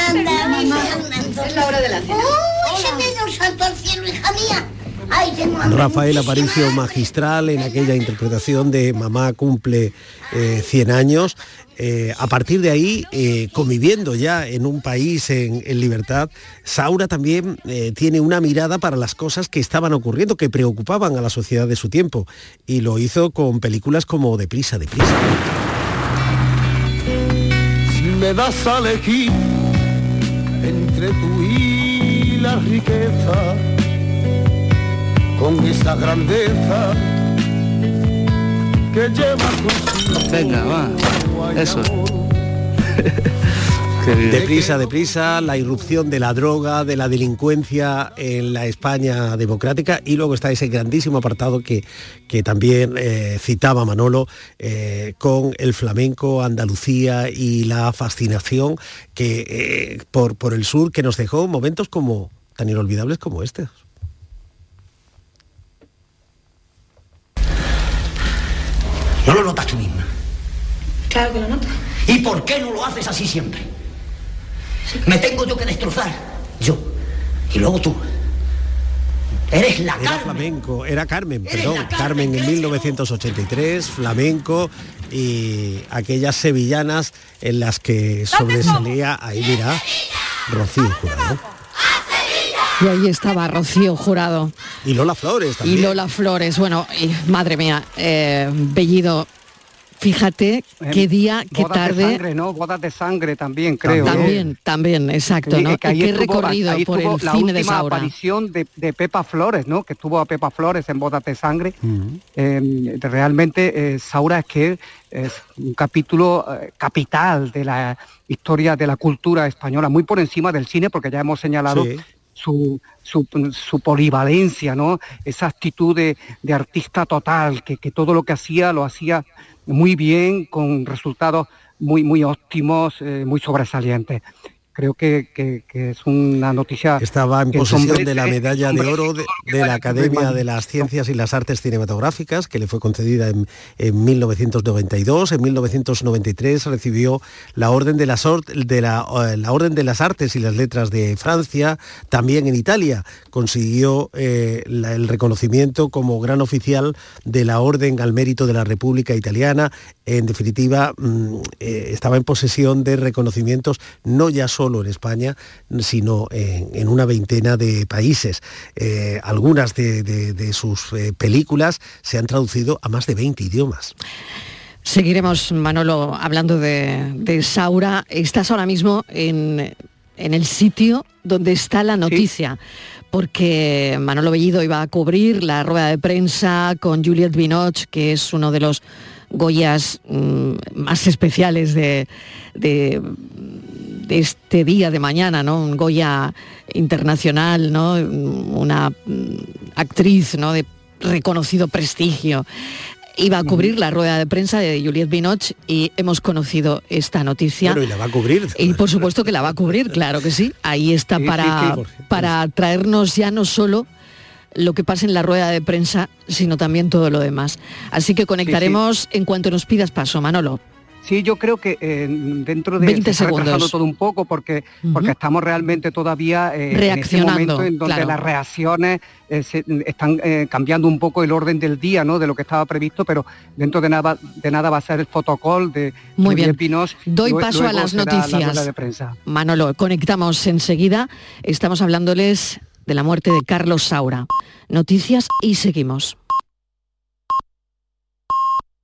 Anda, mamá. Es la hora de la cena. ¡Uy, se me dio salto al cielo, hija mía! Rafael Aparicio magistral en aquella interpretación de Mamá cumple eh, 100 años. Eh, a partir de ahí, eh, conviviendo ya en un país en, libertad, Saura también eh, tiene una mirada para las cosas que estaban ocurriendo, que preocupaban a la sociedad de su tiempo. Y lo hizo con películas como Deprisa, Deprisa. Si me das a elegir entre tú y la riqueza, con esa grandeza que lleva consigo. Venga, va. Eso. Deprisa, deprisa, la irrupción de la droga, de la delincuencia en la España democrática y luego está ese grandísimo apartado que, que también eh, citaba Manolo eh, con el flamenco, Andalucía y la fascinación que eh, por, por el sur que nos dejó momentos como tan inolvidables como este. ¿No lo notas tú misma? Claro que lo noto. ¿Y por qué no lo haces así siempre? Me tengo yo que destrozar. Yo. Y luego tú. Eres la Era flamenco, era Carmen, perdón, Carmen en 1983, flamenco y aquellas sevillanas en las que sobresalía, ahí mira, Rocío Jurado. Y ahí estaba Rocío Jurado. Y Lola Flores también. Y Lola Flores. Bueno, y, madre mía, eh, Bellido, fíjate qué día, qué Bodas de tarde. sangre, ¿no? Bodas de sangre también, creo. ¿no? También, también, exacto, ¿no? que ahí qué estuvo- recorrido ahí por el la cine de última Saura. aparición de, de Pepa Flores, ¿no? Que estuvo a Pepa Flores en Bodas de Sangre. Eh, realmente eh, Saura es que es un capítulo eh, capital de la historia de la cultura española, muy por encima del cine, porque ya hemos señalado Sí. Su, su, su polivalencia, ¿no? Esa actitud de, de artista total, que, que todo lo que hacía lo hacía muy bien, con resultados muy, muy óptimos, eh, muy sobresalientes. Creo que, que- que es una noticia. Estaba en posesión de la medalla de oro de, de la Academia de las Ciencias y las Artes Cinematográficas, que le fue concedida en, en 1992. En 1993 recibió la Orden de las, de la, eh, la Orden de las Artes y las Letras de Francia. También en Italia consiguió eh, la- el reconocimiento como gran oficial de la Orden al Mérito de la República Italiana. En definitiva, mm, eh, estaba en posesión de reconocimientos no ya solo en España, sino en, en una veintena de países. Eh, algunas de, de- de sus eh, películas se han traducido a más de 20 idiomas. Seguiremos, Manolo, hablando de, de Saura. Estás ahora mismo en, en el sitio donde está la noticia, porque Manolo Bellido iba a cubrir la rueda de prensa con Juliette Binoche, que es uno de los Goyas mm, más especiales de, de- de este día de mañana, ¿no? Un Goya internacional, ¿no? Una actriz, ¿no? De reconocido prestigio iba a cubrir la rueda de prensa de Juliette Binoche y hemos conocido esta noticia. Bueno, y la va a cubrir. Y por supuesto que la va a cubrir, claro que sí. Ahí está para, para traernos ya no solo lo que pasa en la rueda de prensa, sino también todo lo demás. Así que conectaremos en cuanto nos pidas paso, Manolo. Sí, yo creo que eh, dentro de 20 se está segundos. todo un poco porque porque estamos realmente todavía eh, en este Reaccionando, momento en donde claro. las reacciones eh, se- están cambiando un poco el orden del día, ¿no? De lo que estaba previsto, pero dentro de nada de nada va a ser el fotocall de Muy bien. Binoche, Doy lue- paso a luego las la noticias. de prensa. Manolo, conectamos enseguida. Estamos hablándoles de la muerte de Carlos Saura. Noticias y seguimos.